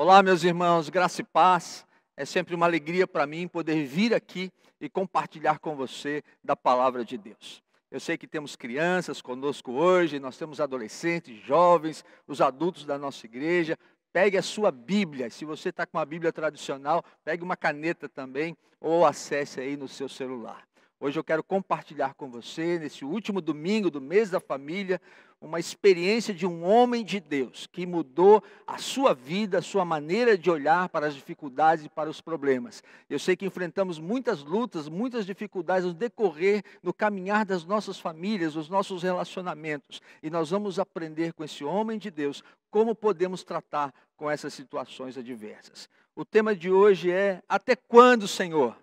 Olá, meus irmãos, graça e paz. É sempre uma alegria para mim poder vir aqui e compartilhar com você da palavra de Deus. Eu sei que temos crianças conosco hoje, nós temos adolescentes, jovens, os adultos da nossa igreja. Pegue a sua Bíblia. Se você está com uma Bíblia tradicional, pegue uma caneta também ou acesse aí no seu celular. Hoje eu quero compartilhar com você, nesse último domingo do mês da família, uma experiência de um homem de Deus que mudou a sua vida, a sua maneira de olhar para as dificuldades e para os problemas. Eu sei que enfrentamos muitas lutas, muitas dificuldades no decorrer, no caminhar das nossas famílias, dos nossos relacionamentos. E nós vamos aprender com esse homem de Deus como podemos tratar com essas situações adversas. O tema de hoje é: Até quando, Senhor?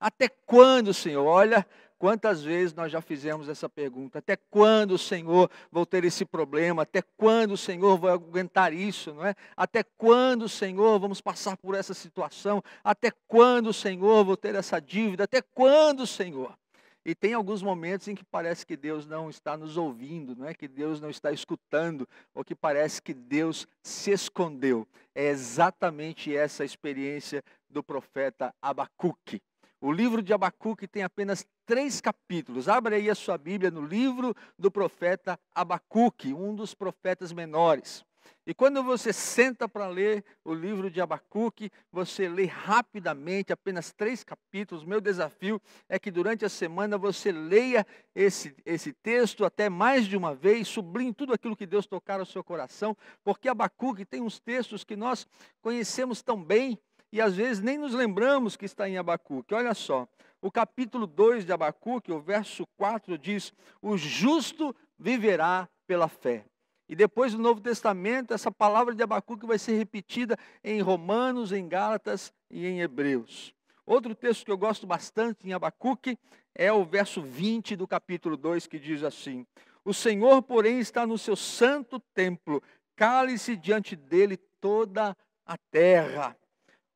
Até quando, Senhor? Olha, quantas vezes nós já fizemos essa pergunta. Até quando, Senhor, vou ter esse problema? Até quando, Senhor, vou aguentar isso, não é? Até quando, Senhor, vamos passar por essa situação? Até quando, Senhor, vou ter essa dívida? Até quando, Senhor? E tem alguns momentos em que parece que Deus não está nos ouvindo, não é que Deus não está escutando, ou que parece que Deus se escondeu. É exatamente essa a experiência do profeta Abacuque. O livro de Abacuque tem apenas três capítulos. Abra aí a sua Bíblia no livro do profeta Abacuque, um dos profetas menores. E quando você senta para ler o livro de Abacuque, você lê rapidamente, apenas três capítulos. Meu desafio é que durante a semana você leia esse, esse texto até mais de uma vez, sublinhe tudo aquilo que Deus tocar ao seu coração, porque Abacuque tem uns textos que nós conhecemos tão bem, e às vezes nem nos lembramos que está em Abacuque. Olha só, o capítulo 2 de Abacuque, o verso 4 diz: O justo viverá pela fé. E depois do Novo Testamento, essa palavra de Abacuque vai ser repetida em Romanos, em Gálatas e em Hebreus. Outro texto que eu gosto bastante em Abacuque é o verso 20 do capítulo 2, que diz assim: O Senhor, porém, está no seu santo templo, cale-se diante dele toda a terra.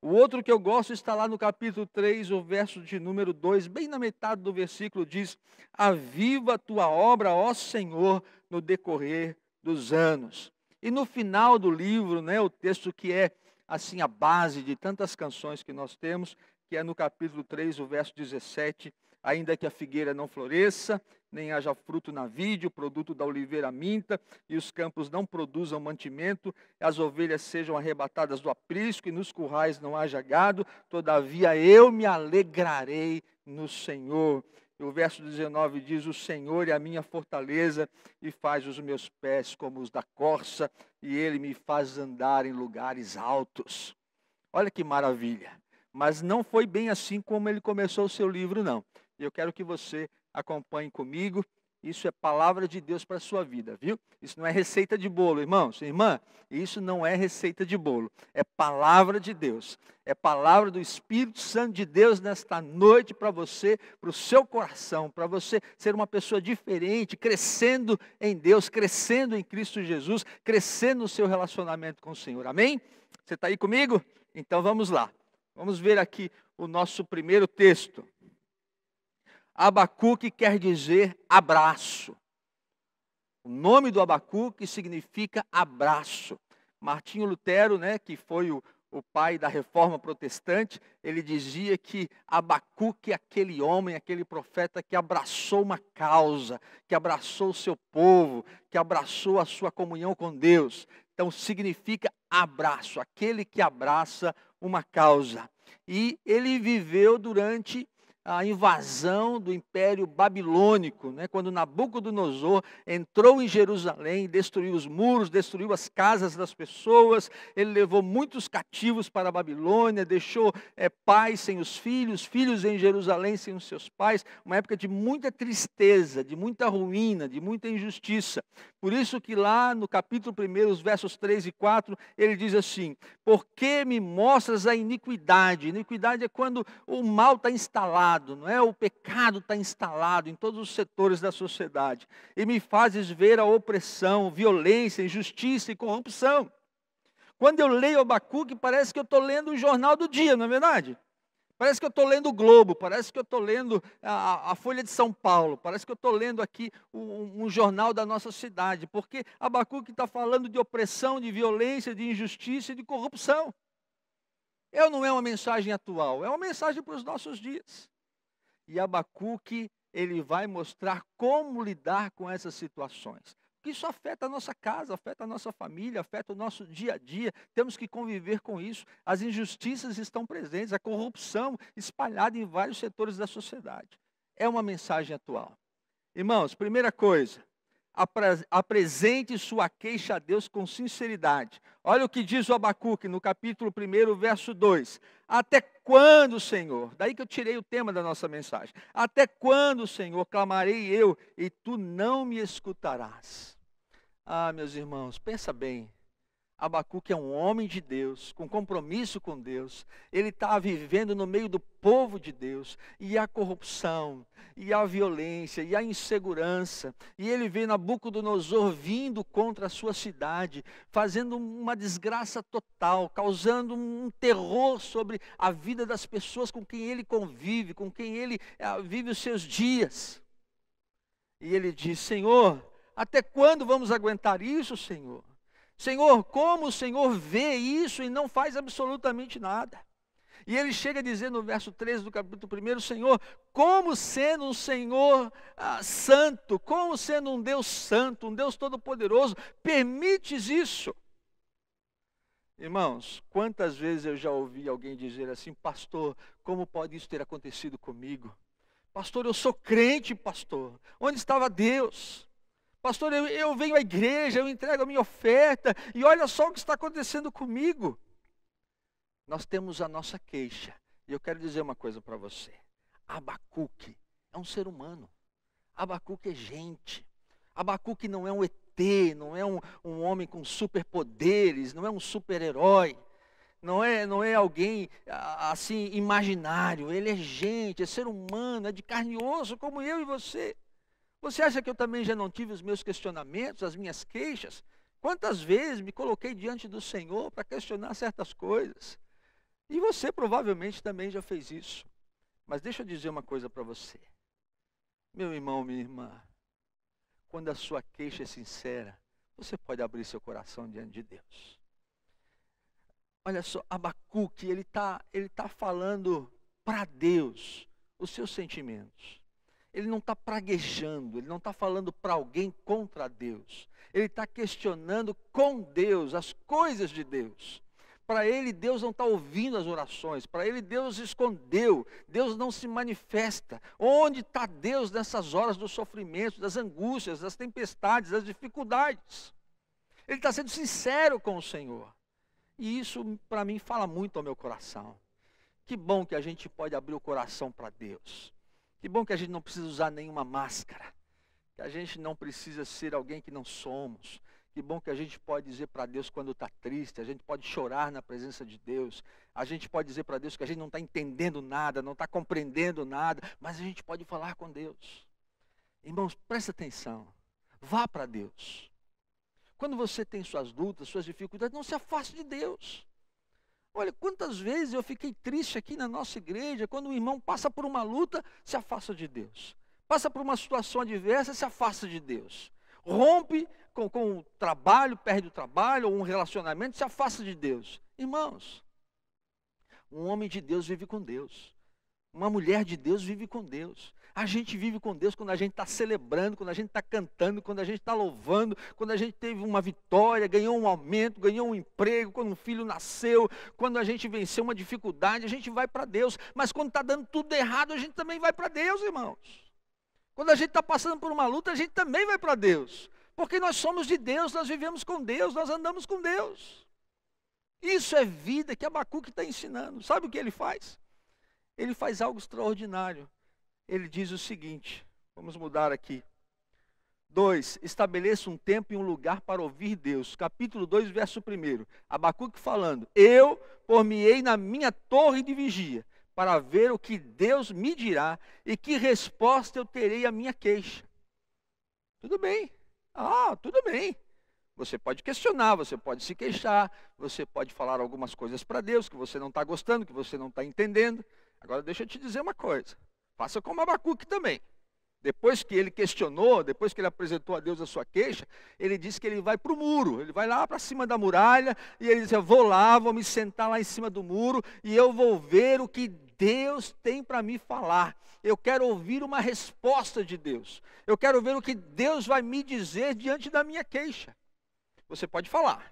O outro que eu gosto está lá no capítulo 3, o verso de número 2, bem na metade do versículo, diz: Aviva tua obra, ó Senhor, no decorrer dos anos. E no final do livro, né, o texto que é assim a base de tantas canções que nós temos, que é no capítulo 3, o verso 17, ainda que a figueira não floresça, nem haja fruto na vide, o produto da oliveira minta, e os campos não produzam mantimento, as ovelhas sejam arrebatadas do aprisco, e nos currais não haja gado, todavia eu me alegrarei no Senhor. E o verso 19 diz: O Senhor é a minha fortaleza e faz os meus pés como os da corça, e ele me faz andar em lugares altos. Olha que maravilha. Mas não foi bem assim como ele começou o seu livro, não. E eu quero que você acompanhe comigo. Isso é palavra de Deus para a sua vida, viu? Isso não é receita de bolo, irmãos, irmã. Isso não é receita de bolo. É palavra de Deus. É palavra do Espírito Santo de Deus nesta noite para você, para o seu coração, para você ser uma pessoa diferente, crescendo em Deus, crescendo em Cristo Jesus, crescendo no seu relacionamento com o Senhor. Amém? Você está aí comigo? Então vamos lá. Vamos ver aqui o nosso primeiro texto. Abacuque quer dizer abraço. O nome do Abacuque significa abraço. Martinho Lutero, né, que foi o, o pai da reforma protestante, ele dizia que Abacuque é aquele homem, aquele profeta que abraçou uma causa, que abraçou o seu povo, que abraçou a sua comunhão com Deus. Então significa abraço, aquele que abraça uma causa. E ele viveu durante a invasão do Império Babilônico, né? quando Nabucodonosor entrou em Jerusalém, destruiu os muros, destruiu as casas das pessoas, ele levou muitos cativos para a Babilônia, deixou é, pais sem os filhos, filhos em Jerusalém sem os seus pais, uma época de muita tristeza, de muita ruína, de muita injustiça. Por isso que lá no capítulo 1, os versos 3 e 4, ele diz assim: Por que me mostras a iniquidade? Iniquidade é quando o mal está instalado instalado, não é? O pecado está instalado em todos os setores da sociedade. E me fazes ver a opressão, violência, injustiça e corrupção. Quando eu leio Abacuque, parece que eu estou lendo o jornal do dia, não é verdade? Parece que eu estou lendo o Globo, parece que eu estou lendo a, a, Folha de São Paulo, parece que eu estou lendo aqui um, um, jornal da nossa cidade, porque Abacuque está falando de opressão, de violência, de injustiça e de corrupção. Eu não é uma mensagem atual, é uma mensagem para os nossos dias. E Abacuque, ele vai mostrar como lidar com essas situações. Porque isso afeta a nossa casa, afeta a nossa família, afeta o nosso dia a dia. Temos que conviver com isso. As injustiças estão presentes, a corrupção espalhada em vários setores da sociedade. É uma mensagem atual. Irmãos, primeira coisa, apresente sua queixa a Deus com sinceridade. Olha o que diz o Abacuque no capítulo 1, verso 2. Até quando, Senhor? Daí que eu tirei o tema da nossa mensagem. Até quando, Senhor, clamarei eu e tu não me escutarás? Ah, meus irmãos, pensa bem. Abacuque é um homem de Deus, com compromisso com Deus. Ele está vivendo no meio do povo de Deus. E a corrupção, e a violência, e a insegurança. E ele vê Nabucodonosor vindo contra a sua cidade, fazendo uma desgraça total, causando um terror sobre a vida das pessoas com quem ele convive, com quem ele ah, vive os seus dias. E ele diz: Senhor, até quando vamos aguentar isso, Senhor? Senhor, como o Senhor vê isso e não faz absolutamente nada? E ele chega a dizer no verso 13 do capítulo 1, Senhor, como sendo um Senhor ah, santo, como sendo um Deus santo, um Deus todo-poderoso, permites isso? Irmãos, quantas vezes eu já ouvi alguém dizer assim, pastor, como pode isso ter acontecido comigo? Pastor, eu sou crente, pastor. Onde estava Deus? Pastor, eu, eu venho à igreja, eu entrego a minha oferta, e olha só o que está acontecendo comigo. Nós temos a nossa queixa. E eu quero dizer uma coisa para você. Abacuque é um ser humano. Abacuque é gente. Abacuque não é um ET, não é um, um homem com superpoderes, não é um super-herói. Não é, não é alguém assim imaginário, ele é gente, é ser humano, é de carne e osso, como eu e você. Você acha que eu também já não tive os meus questionamentos, as minhas queixas? Quantas vezes me coloquei diante do Senhor para questionar certas coisas? E você provavelmente também já fez isso. Mas deixa eu dizer uma coisa para você. Meu irmão, minha irmã, quando a sua queixa é sincera, você pode abrir seu coração diante de Deus. Olha só, Abacuque, ele está ele tá falando para Deus os seus sentimentos ele não está praguejando, ele não está falando para alguém contra Deus. Ele está questionando com Deus as coisas de Deus. Para ele, Deus não está ouvindo as orações. Para ele, Deus escondeu. Deus não se manifesta. Onde está Deus nessas horas do sofrimento, das angústias, das tempestades, das dificuldades? Ele está sendo sincero com o Senhor. E isso, para mim, fala muito ao meu coração. Que bom que a gente pode abrir o coração para Deus. Que bom que a gente não precisa usar nenhuma máscara. Que a gente não precisa ser alguém que não somos. Que bom que a gente pode dizer para Deus quando está triste, a gente pode chorar na presença de Deus, a gente pode dizer para Deus que a gente não está entendendo nada, não está compreendendo nada, mas a gente pode falar com Deus. Irmãos, presta atenção, vá para Deus. Quando você tem suas lutas, suas dificuldades, não se afaste de Deus. Olha, quantas vezes eu fiquei triste aqui na nossa igreja, quando o irmão passa por uma luta, se afasta de Deus. Passa por uma situação adversa, se afasta de Deus. Rompe com, com o trabalho, perde o trabalho, ou um relacionamento, se afasta de Deus. Irmãos, um homem de Deus vive com Deus. Uma mulher de Deus vive com Deus. A gente vive com Deus quando a gente está celebrando, quando a gente está cantando, quando a gente está louvando, quando a gente teve uma vitória, ganhou um aumento, ganhou um emprego, quando um filho nasceu, quando a gente venceu uma dificuldade, a gente vai para Deus. Mas quando está dando tudo errado, a gente também vai para Deus, irmãos. Quando a gente está passando por uma luta, a gente também vai para Deus. Porque nós somos de Deus, nós vivemos com Deus, nós andamos com Deus. Isso é vida que Abacuque está ensinando. Sabe o que ele faz? Ele faz algo extraordinário ele diz o seguinte: vamos mudar aqui. 2. Estabeleça um tempo e um lugar para ouvir Deus. Capítulo 2, verso 1. Abacuque falando: Eu por-me-ei na minha torre de vigia, para ver o que Deus me dirá e que resposta eu terei à minha queixa. Tudo bem. Ah, tudo bem. Você pode questionar, você pode se queixar, você pode falar algumas coisas para Deus que você não está gostando, que você não está entendendo. Agora deixa eu te dizer uma coisa. Faça como Abacuque também. Depois que ele questionou, depois que ele apresentou a Deus a sua queixa, ele disse que ele vai para o muro, ele vai lá para cima da muralha, e ele diz: Eu vou lá, vou me sentar lá em cima do muro, e eu vou ver o que Deus tem para me falar. Eu quero ouvir uma resposta de Deus. Eu quero ver o que Deus vai me dizer diante da minha queixa. Você pode falar,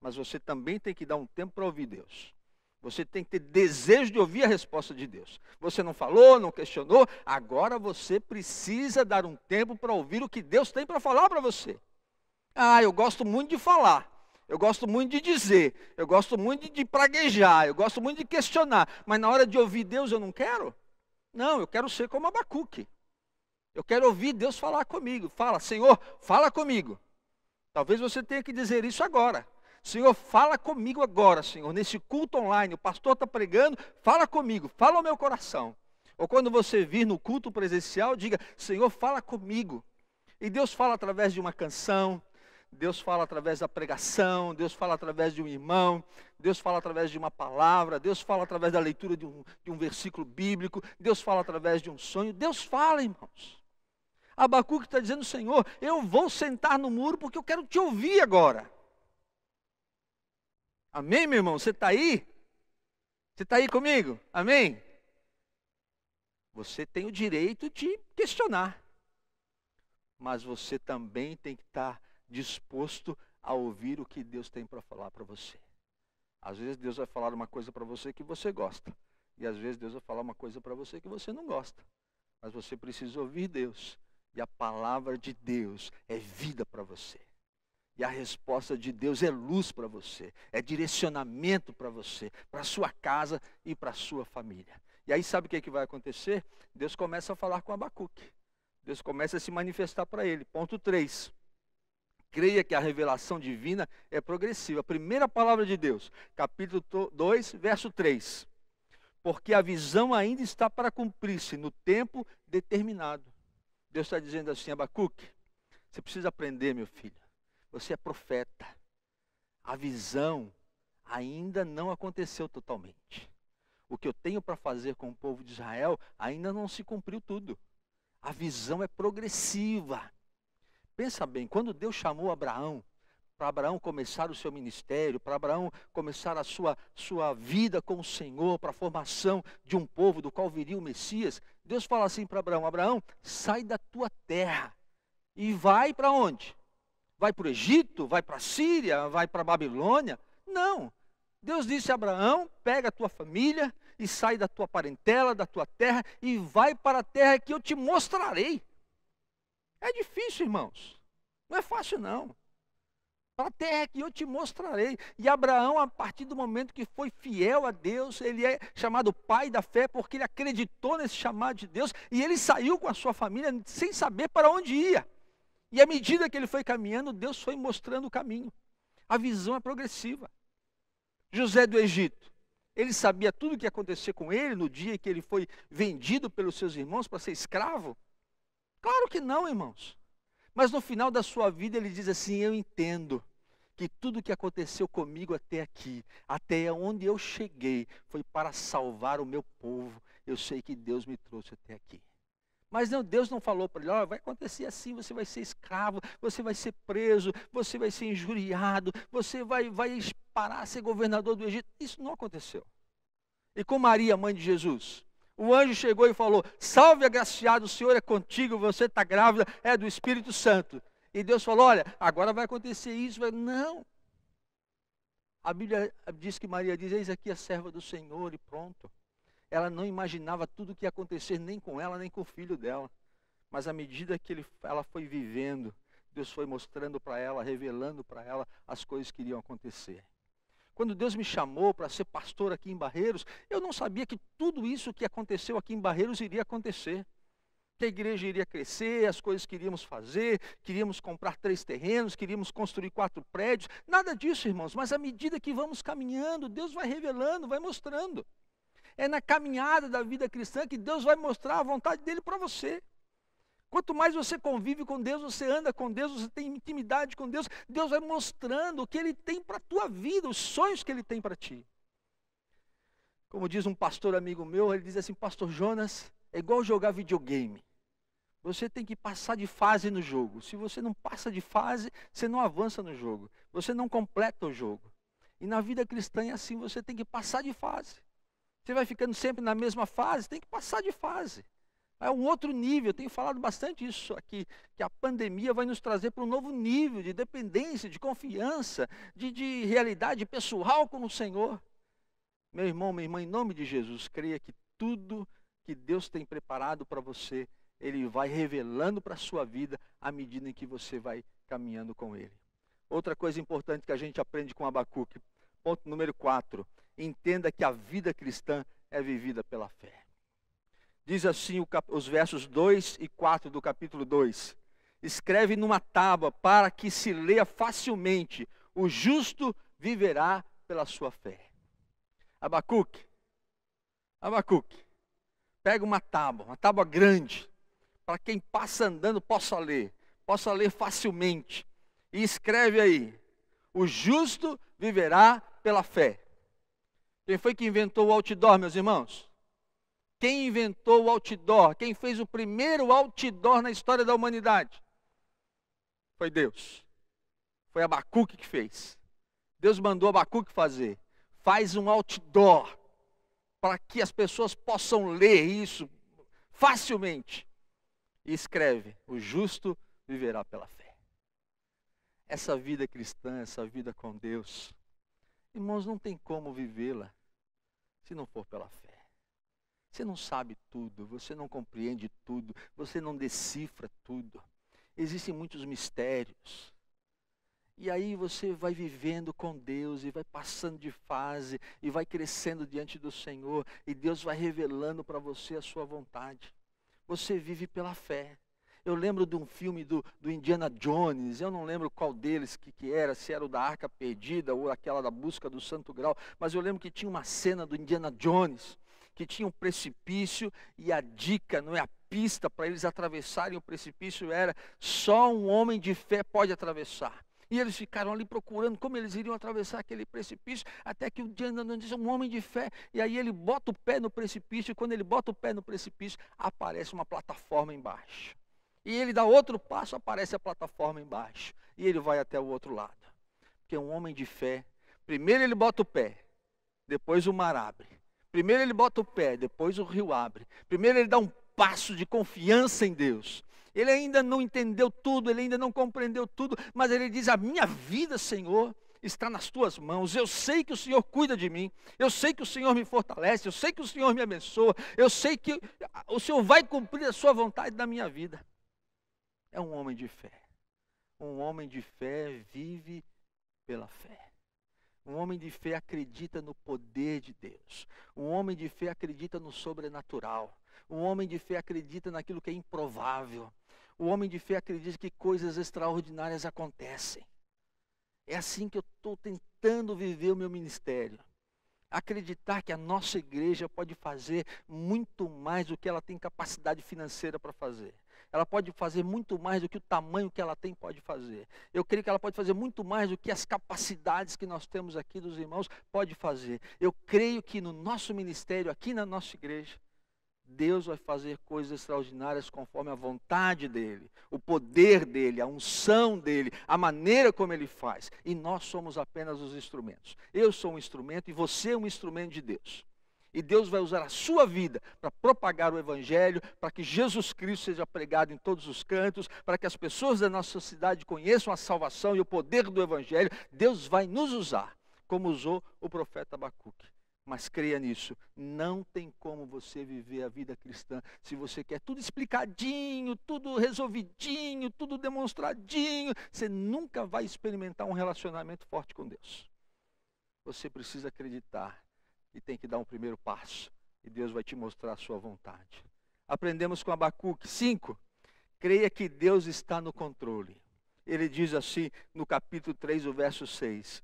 mas você também tem que dar um tempo para ouvir Deus. Você tem que ter desejo de ouvir a resposta de Deus. Você não falou, não questionou, agora você precisa dar um tempo para ouvir o que Deus tem para falar para você. Ah, eu gosto muito de falar, eu gosto muito de dizer, eu gosto muito de, praguejar, eu gosto muito de questionar, mas na hora de ouvir Deus eu não quero? Não, eu quero ser como Abacuque. Eu quero ouvir Deus falar comigo. Fala, Senhor, fala comigo. Talvez você tenha que dizer isso agora. Senhor, fala comigo agora, Senhor, nesse culto online. O pastor está pregando, fala comigo, fala ao meu coração. Ou quando você vir no culto presencial, diga: Senhor, fala comigo. E Deus fala através de uma canção, Deus fala através da pregação, Deus fala através de um irmão, Deus fala através de uma palavra, Deus fala através da leitura de um, de um versículo bíblico, Deus fala através de um sonho. Deus fala, irmãos. Abacuque está dizendo: Senhor, eu vou sentar no muro porque eu quero te ouvir agora. Amém, meu irmão? Você está aí? Você está aí comigo? Amém? Você tem o direito de questionar, mas você também tem que estar disposto a ouvir o que Deus tem para falar para você. Às vezes Deus vai falar uma coisa para você que você gosta, e às vezes Deus vai falar uma coisa para você que você não gosta, mas você precisa ouvir Deus, e a palavra de Deus é vida para você. E a resposta de Deus é luz para você, é direcionamento para você, para sua casa e para sua família. E aí sabe o que, é que vai acontecer? Deus começa a falar com Abacuque. Deus começa a se manifestar para ele. Ponto 3. Creia que a revelação divina é progressiva. Primeira palavra de Deus, capítulo 2, verso 3. Porque a visão ainda está para cumprir-se no tempo determinado. Deus está dizendo assim, Abacuque, você precisa aprender, meu filho você é profeta. A visão ainda não aconteceu totalmente. O que eu tenho para fazer com o povo de Israel ainda não se cumpriu tudo. A visão é progressiva. Pensa bem, quando Deus chamou Abraão, para Abraão começar o seu ministério, para Abraão começar a sua, sua vida com o Senhor, para a formação de um povo do qual viria o Messias, Deus fala assim para Abraão: Abraão, sai da tua terra e vai para onde? Vai para o Egito, vai para a Síria, vai para a Babilônia. Não. Deus disse a Abraão: pega a tua família e sai da tua parentela, da tua terra e vai para a terra que eu te mostrarei. É difícil, irmãos. Não é fácil, não. Para a terra que eu te mostrarei. E Abraão, a partir do momento que foi fiel a Deus, ele é chamado pai da fé, porque ele acreditou nesse chamado de Deus e ele saiu com a sua família sem saber para onde ia. E à medida que ele foi caminhando, Deus foi mostrando o caminho. A visão é progressiva. José do Egito, ele sabia tudo o que ia acontecer com ele no dia que ele foi vendido pelos seus irmãos para ser escravo? Claro que não, irmãos. Mas no final da sua vida ele diz assim: Eu entendo que tudo o que aconteceu comigo até aqui, até onde eu cheguei, foi para salvar o meu povo. Eu sei que Deus me trouxe até aqui. Mas não, Deus não falou para ele, oh, vai acontecer assim, você vai ser escravo, você vai ser preso, você vai ser injuriado, você vai, vai parar a ser governador do Egito. Isso não aconteceu. E com Maria, mãe de Jesus? O anjo chegou e falou: Salve, agraciado, o Senhor é contigo, você está grávida, é do Espírito Santo. E Deus falou: Olha, agora vai acontecer isso. Não. A Bíblia diz que Maria diz: Eis aqui a serva do Senhor, e pronto. Ela não imaginava tudo o que ia acontecer nem com ela, nem com o filho dela. Mas à medida que ele, ela foi vivendo, Deus foi mostrando para ela, revelando para ela as coisas que iriam acontecer. Quando Deus me chamou para ser pastor aqui em Barreiros, eu não sabia que tudo isso que aconteceu aqui em Barreiros iria acontecer. Que a igreja iria crescer, as coisas que iríamos fazer, queríamos comprar três terrenos, queríamos construir quatro prédios. Nada disso, irmãos, mas à medida que vamos caminhando, Deus vai revelando, vai mostrando. É na caminhada da vida cristã que Deus vai mostrar a vontade dele para você. Quanto mais você convive com Deus, você anda com Deus, você tem intimidade com Deus, Deus vai mostrando o que Ele tem para a tua vida, os sonhos que Ele tem para ti. Como diz um pastor amigo meu, ele diz assim: Pastor Jonas, é igual jogar videogame. Você tem que passar de fase no jogo. Se você não passa de fase, você não avança no jogo. Você não completa o jogo. E na vida cristã é assim: você tem que passar de fase. Você vai ficando sempre na mesma fase, tem que passar de fase. É um outro nível, eu tenho falado bastante isso aqui, que a pandemia vai nos trazer para um novo nível de dependência, de confiança, de, de realidade pessoal com o Senhor. Meu irmão, minha irmã, em nome de Jesus, creia que tudo que Deus tem preparado para você, Ele vai revelando para a sua vida à medida em que você vai caminhando com Ele. Outra coisa importante que a gente aprende com Abacuque, ponto número 4, entenda que a vida cristã é vivida pela fé. Diz assim os versos 2 e 4 do capítulo 2: Escreve numa tábua para que se leia facilmente: o justo viverá pela sua fé. Abacuque, Abacuque, pega uma tábua, uma tábua grande, para quem passa andando possa ler, possa ler facilmente, e escreve aí: o justo viverá pela fé. Quem foi que inventou o outdoor, meus irmãos? Quem inventou o outdoor? Quem fez o primeiro outdoor na história da humanidade? Foi Deus. Foi Abacuque que fez. Deus mandou Abacuque fazer. Faz um outdoor para que as pessoas possam ler isso facilmente. E escreve: O justo viverá pela fé. Essa vida cristã, essa vida com Deus, irmãos, não tem como vivê-la se não for pela fé. Você não sabe tudo, você não compreende tudo, você não decifra tudo. Existem muitos mistérios. E aí você vai vivendo com Deus e vai passando de fase e vai crescendo diante do Senhor e Deus vai revelando para você a sua vontade. Você vive pela fé. Eu lembro de um filme do, do Indiana Jones, eu não lembro qual deles que, que era, se era o da Arca Perdida ou aquela da Busca do Santo Grau, mas eu lembro que tinha uma cena do Indiana Jones que tinha um precipício e a dica, não é a pista para eles atravessarem o precipício era só um homem de fé pode atravessar. E eles ficaram ali procurando como eles iriam atravessar aquele precipício, até que o dia andando diz um homem de fé, e aí ele bota o pé no precipício, e quando ele bota o pé no precipício, aparece uma plataforma embaixo. E ele dá outro passo, aparece a plataforma embaixo. E ele vai até o outro lado. Porque um homem de fé, primeiro ele bota o pé, depois o mar abre. Primeiro ele bota o pé, depois o rio abre. Primeiro ele dá um passo de confiança em Deus. Ele ainda não entendeu tudo, ele ainda não compreendeu tudo, mas ele diz: A minha vida, Senhor, está nas tuas mãos. Eu sei que o Senhor cuida de mim. Eu sei que o Senhor me fortalece. Eu sei que o Senhor me abençoa. Eu sei que o Senhor vai cumprir a sua vontade na minha vida. É um homem de fé. Um homem de fé vive pela fé. Um homem de fé acredita no poder de Deus. Um homem de fé acredita no sobrenatural. Um homem de fé acredita naquilo que é improvável. O homem de fé acredita que coisas extraordinárias acontecem. É assim que eu estou tentando viver o meu ministério. Acreditar que a nossa igreja pode fazer muito mais do que ela tem capacidade financeira para fazer ela pode fazer muito mais do que o tamanho que ela tem pode fazer. Eu creio que ela pode fazer muito mais do que as capacidades que nós temos aqui dos irmãos pode fazer. Eu creio que no nosso ministério, aqui na nossa igreja, Deus vai fazer coisas extraordinárias conforme a vontade dele, o poder dele, a unção dele, a maneira como ele faz. E nós somos apenas os instrumentos. Eu sou um instrumento e você é um instrumento de Deus. E Deus vai usar a sua vida para propagar o Evangelho, para que Jesus Cristo seja pregado em todos os cantos, para que as pessoas da nossa cidade conheçam a salvação e o poder do Evangelho. Deus vai nos usar, como usou o profeta Abacuque. Mas creia nisso, não tem como você viver a vida cristã se você quer tudo explicadinho, tudo resolvidinho, tudo demonstradinho. Você nunca vai experimentar um relacionamento forte com Deus. Você precisa acreditar e tem que dar um primeiro passo. E Deus vai te mostrar a sua vontade. Aprendemos com Abacuque 5. Creia que Deus está no controle. Ele diz assim no capítulo 3, o verso 6.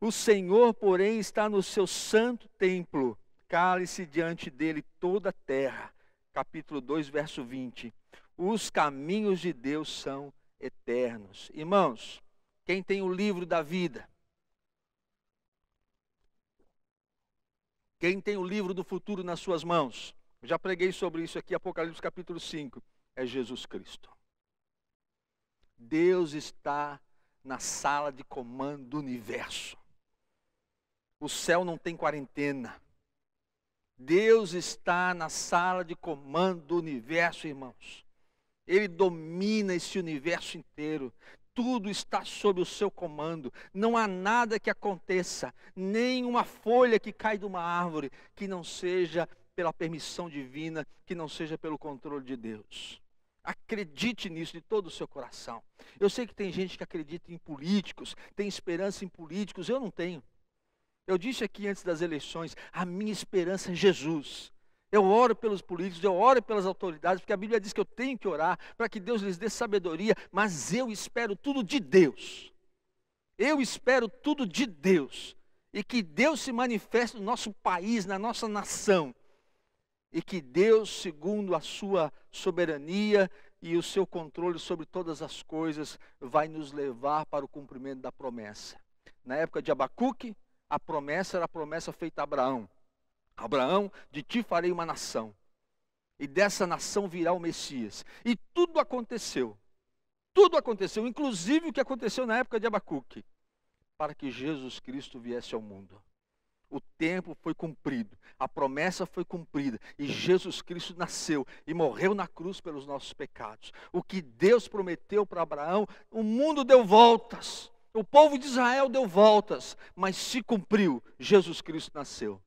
O Senhor, porém, está no seu santo templo. Cale-se diante dele toda a terra. Capítulo 2, verso 20. Os caminhos de Deus são eternos. Irmãos, quem tem o livro da vida, Quem tem o livro do futuro nas suas mãos? Já preguei sobre isso aqui, Apocalipse capítulo 5. É Jesus Cristo. Deus está na sala de comando do universo. O céu não tem quarentena. Deus está na sala de comando do universo, irmãos. Ele domina esse universo inteiro. Tudo está sob o seu comando. Não há nada que aconteça, nem uma folha que cai de uma árvore que não seja pela permissão divina, que não seja pelo controle de Deus. Acredite nisso de todo o seu coração. Eu sei que tem gente que acredita em políticos, tem esperança em políticos, eu não tenho. Eu disse aqui antes das eleições, a minha esperança é Jesus. Eu oro pelos políticos, eu oro pelas autoridades, porque a Bíblia diz que eu tenho que orar para que Deus lhes dê sabedoria, mas eu espero tudo de Deus. Eu espero tudo de Deus. E que Deus se manifeste no nosso país, na nossa nação e que Deus, segundo a sua soberania e o seu controle sobre todas as coisas, vai nos levar para o cumprimento da promessa. Na época de Abacuque, a promessa era a promessa feita a Abraão. Abraão, de ti farei uma nação, e dessa nação virá o Messias. E tudo aconteceu. Tudo aconteceu, inclusive o que aconteceu na época de Abacuque, para que Jesus Cristo viesse ao mundo o tempo foi cumprido, a promessa foi cumprida e Jesus Cristo nasceu e morreu na cruz pelos nossos pecados. O que Deus prometeu para Abraão, o mundo deu voltas, o povo de Israel deu voltas, mas se cumpriu. Jesus Cristo nasceu.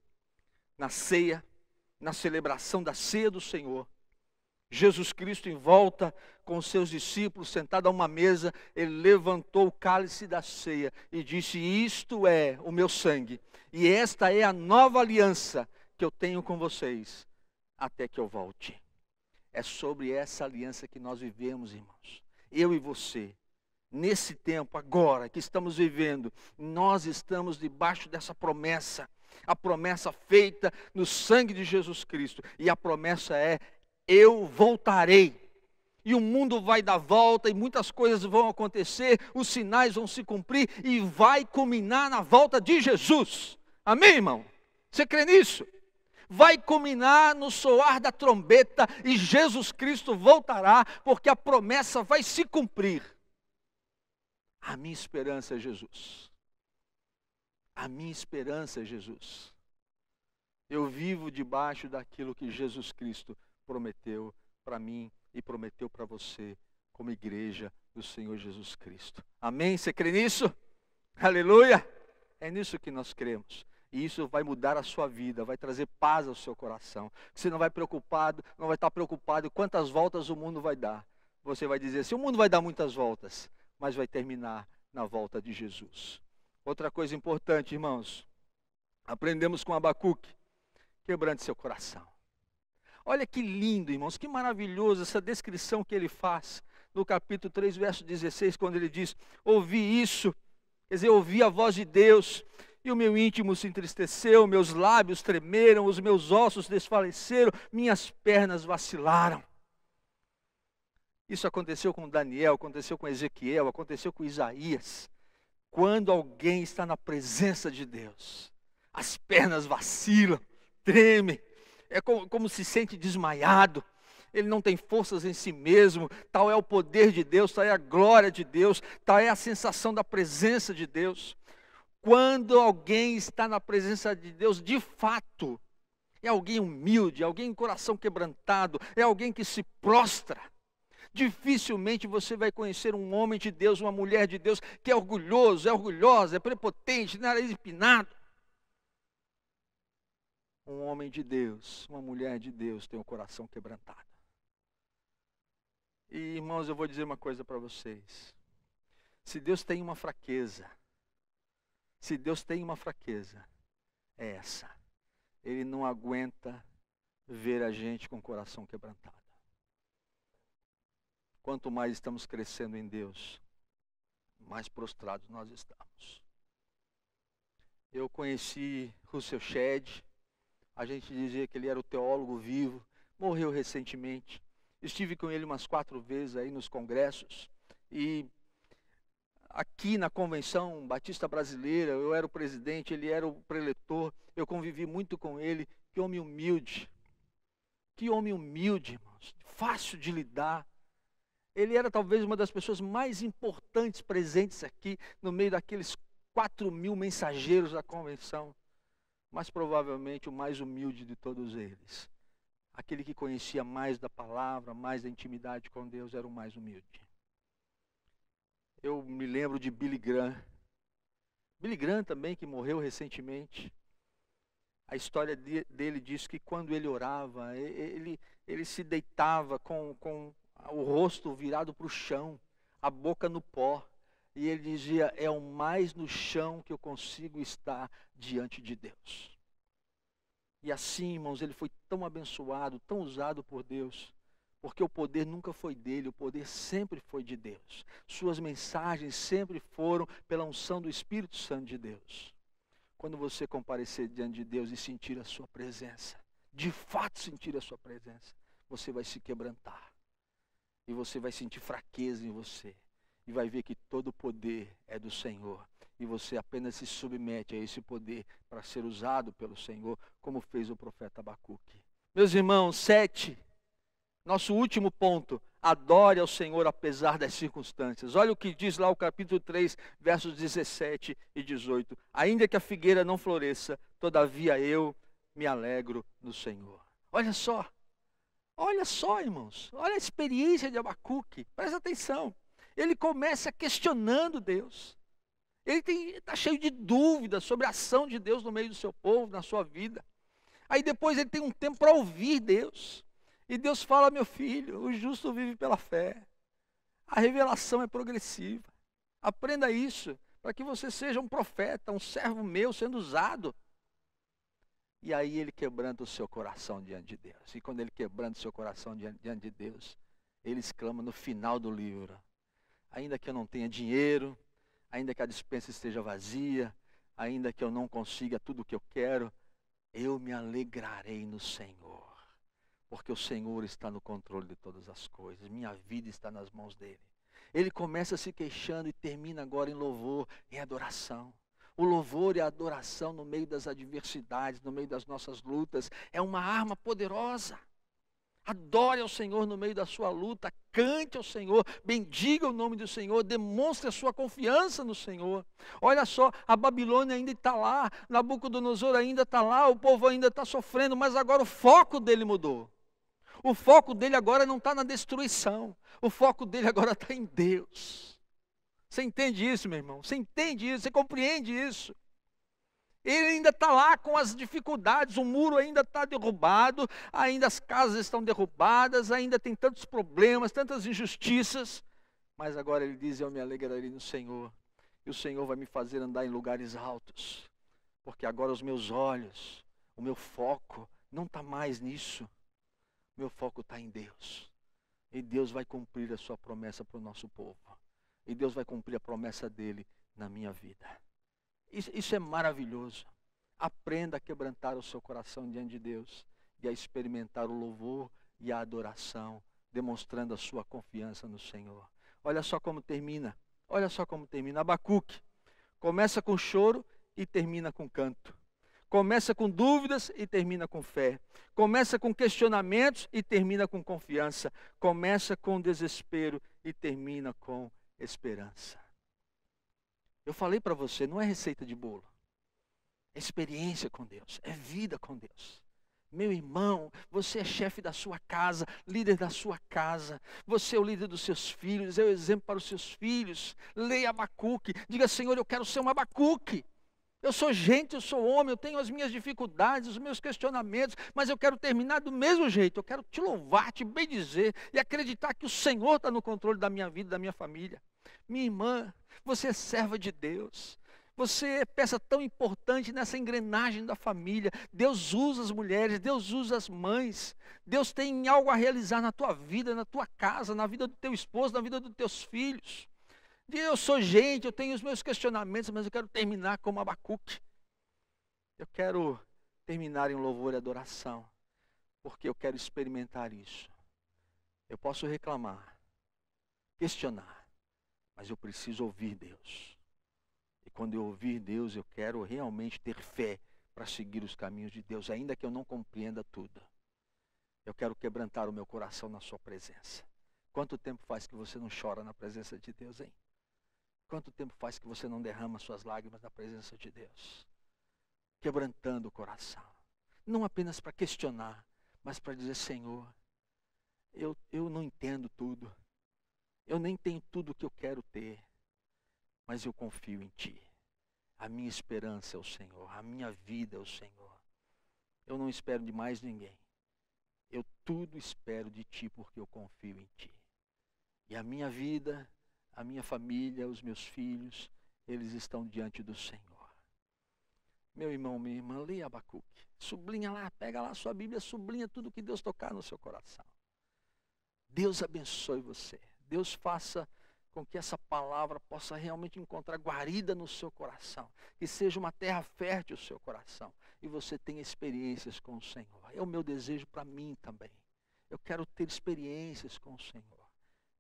Na ceia, na celebração da ceia do Senhor, Jesus Cristo, em volta com seus discípulos, sentado a uma mesa, ele levantou o cálice da ceia e disse: Isto é o meu sangue, e esta é a nova aliança que eu tenho com vocês, até que eu volte. É sobre essa aliança que nós vivemos, irmãos. Eu e você. Nesse tempo, agora que estamos vivendo, nós estamos debaixo dessa promessa. A promessa feita no sangue de Jesus Cristo. E a promessa é: eu voltarei. E o mundo vai dar volta e muitas coisas vão acontecer, os sinais vão se cumprir e vai culminar na volta de Jesus. Amém, irmão? Você crê nisso? Vai culminar no soar da trombeta e Jesus Cristo voltará, porque a promessa vai se cumprir. A minha esperança é Jesus. A minha esperança é Jesus. Eu vivo debaixo daquilo que Jesus Cristo prometeu para mim e prometeu para você, como igreja do Senhor Jesus Cristo. Amém? Você crê nisso? Aleluia! É nisso que nós cremos. E isso vai mudar a sua vida, vai trazer paz ao seu coração. Você não vai preocupado, não vai estar preocupado quantas voltas o mundo vai dar. Você vai dizer assim: o mundo vai dar muitas voltas, mas vai terminar na volta de Jesus. Outra coisa importante, irmãos, aprendemos com Abacuque: quebrante seu coração. Olha que lindo, irmãos, que maravilhoso essa descrição que ele faz no capítulo 3, verso 16, quando ele diz: Ouvi isso, quer dizer, ouvi a voz de Deus, e o meu íntimo se entristeceu, meus lábios tremeram, os meus ossos desfaleceram, minhas pernas vacilaram. Isso aconteceu com Daniel, aconteceu com Ezequiel, aconteceu com Isaías. Quando alguém está na presença de Deus, as pernas vacilam, tremem, é como, como se sente desmaiado, ele não tem forças em si mesmo, tal é o poder de Deus, tal é a glória de Deus, tal é a sensação da presença de Deus. Quando alguém está na presença de Deus, de fato, é alguém humilde, é alguém em coração quebrantado, é alguém que se prostra. Dificilmente você vai conhecer um homem de Deus, uma mulher de Deus que é orgulhoso, é orgulhosa, é prepotente, nariz empinado. Um homem de Deus, uma mulher de Deus tem o coração quebrantado. E irmãos, eu vou dizer uma coisa para vocês. Se Deus tem uma fraqueza, se Deus tem uma fraqueza, é essa. Ele não aguenta ver a gente com o coração quebrantado. Quanto mais estamos crescendo em Deus, mais prostrados nós estamos. Eu conheci Russell Shedd, a gente dizia que ele era o teólogo vivo, morreu recentemente. Estive com ele umas quatro vezes aí nos congressos e aqui na convenção batista brasileira, eu era o presidente, ele era o preletor. Eu convivi muito com ele. Que homem humilde. Que homem humilde, irmãos. Fácil de lidar. Ele era talvez uma das pessoas mais importantes presentes aqui, no meio daqueles quatro mil mensageiros da convenção. Mas provavelmente o mais humilde de todos eles. Aquele que conhecia mais da palavra, mais da intimidade com Deus, era o mais humilde. Eu me lembro de Billy Graham. Billy Graham também, que morreu recentemente. A história dele diz que quando ele orava, ele, ele se deitava com, com o rosto virado para o chão, a boca no pó. E ele dizia: É o mais no chão que eu consigo estar diante de Deus. E assim, irmãos, ele foi tão abençoado, tão usado por Deus, porque o poder nunca foi dele, o poder sempre foi de Deus. Suas mensagens sempre foram pela unção do Espírito Santo de Deus. Quando você comparecer diante de Deus e sentir a sua presença, de fato sentir a sua presença, você vai se quebrantar. E você vai sentir fraqueza em você. E vai ver que todo o poder é do Senhor. E você apenas se submete a esse poder para ser usado pelo Senhor, como fez o profeta Abacuque. Meus irmãos, sete. Nosso último ponto. Adore ao Senhor apesar das circunstâncias. Olha o que diz lá o capítulo 3, versos 17 e 18. Ainda que a figueira não floresça, todavia eu me alegro no Senhor. Olha só. Olha só, irmãos. Olha a experiência de Abacuque. Presta atenção. Ele começa questionando Deus. Ele está cheio de dúvidas sobre a ação de Deus no meio do seu povo, na sua vida. Aí depois ele tem um tempo para ouvir Deus. E Deus fala: meu filho, o justo vive pela fé. A revelação é progressiva. Aprenda isso, para que você seja um profeta, um servo meu sendo usado. E aí ele quebranta o seu coração diante de Deus. E quando ele quebranta o seu coração diante de Deus, ele exclama no final do livro: Ainda que eu não tenha dinheiro, ainda que a dispensa esteja vazia, ainda que eu não consiga tudo o que eu quero, eu me alegrarei no Senhor. Porque o Senhor está no controle de todas as coisas, minha vida está nas mãos dele. Ele começa se queixando e termina agora em louvor, em adoração. O louvor e a adoração no meio das adversidades, no meio das nossas lutas, é uma arma poderosa. Adore ao Senhor no meio da sua luta, cante ao Senhor, bendiga o nome do Senhor, demonstre a sua confiança no Senhor. Olha só, a Babilônia ainda está lá, Nabucodonosor ainda está lá, o povo ainda está sofrendo, mas agora o foco dele mudou. O foco dele agora não está na destruição, o foco dele agora está em Deus. Você entende isso, meu irmão? Você entende isso? Você compreende isso? Ele ainda está lá com as dificuldades, o muro ainda está derrubado, ainda as casas estão derrubadas, ainda tem tantos problemas, tantas injustiças. Mas agora ele diz: Eu me alegrarei no Senhor, e o Senhor vai me fazer andar em lugares altos, porque agora os meus olhos, o meu foco, não está mais nisso, meu foco está em Deus, e Deus vai cumprir a sua promessa para o nosso povo. E Deus vai cumprir a promessa dele na minha vida. Isso, isso é maravilhoso. Aprenda a quebrantar o seu coração diante de Deus e a experimentar o louvor e a adoração, demonstrando a sua confiança no Senhor. Olha só como termina. Olha só como termina. Abacuque começa com choro e termina com canto. Começa com dúvidas e termina com fé. Começa com questionamentos e termina com confiança. Começa com desespero e termina com esperança. Eu falei para você, não é receita de bolo. É experiência com Deus, é vida com Deus. Meu irmão, você é chefe da sua casa, líder da sua casa. Você é o líder dos seus filhos, é o exemplo para os seus filhos. Leia Abacuque, diga, Senhor, eu quero ser um Abacuque. Eu sou gente, eu sou homem, eu tenho as minhas dificuldades, os meus questionamentos, mas eu quero terminar do mesmo jeito. Eu quero te louvar, te bendizer e acreditar que o Senhor está no controle da minha vida, da minha família. Minha irmã, você é serva de Deus. Você é peça tão importante nessa engrenagem da família. Deus usa as mulheres, Deus usa as mães. Deus tem algo a realizar na tua vida, na tua casa, na vida do teu esposo, na vida dos teus filhos. Eu sou gente, eu tenho os meus questionamentos, mas eu quero terminar como Abacuque. Eu quero terminar em louvor e adoração, porque eu quero experimentar isso. Eu posso reclamar, questionar, mas eu preciso ouvir Deus. E quando eu ouvir Deus, eu quero realmente ter fé para seguir os caminhos de Deus, ainda que eu não compreenda tudo. Eu quero quebrantar o meu coração na Sua presença. Quanto tempo faz que você não chora na presença de Deus, hein? Quanto tempo faz que você não derrama suas lágrimas na presença de Deus? Quebrantando o coração. Não apenas para questionar, mas para dizer: Senhor, eu, eu não entendo tudo. Eu nem tenho tudo o que eu quero ter. Mas eu confio em Ti. A minha esperança é o Senhor. A minha vida é o Senhor. Eu não espero de mais ninguém. Eu tudo espero de Ti porque eu confio em Ti. E a minha vida, a minha família, os meus filhos, eles estão diante do Senhor. Meu irmão, minha irmã, leia Abacuque. Sublinha lá, pega lá a sua Bíblia, sublinha tudo que Deus tocar no seu coração. Deus abençoe você. Deus faça com que essa palavra possa realmente encontrar guarida no seu coração, que seja uma terra fértil o seu coração e você tenha experiências com o Senhor. É o meu desejo para mim também. Eu quero ter experiências com o Senhor.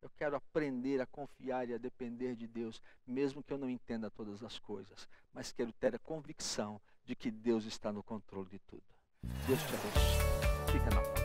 Eu quero aprender a confiar e a depender de Deus, mesmo que eu não entenda todas as coisas, mas quero ter a convicção de que Deus está no controle de tudo. Deus te abençoe.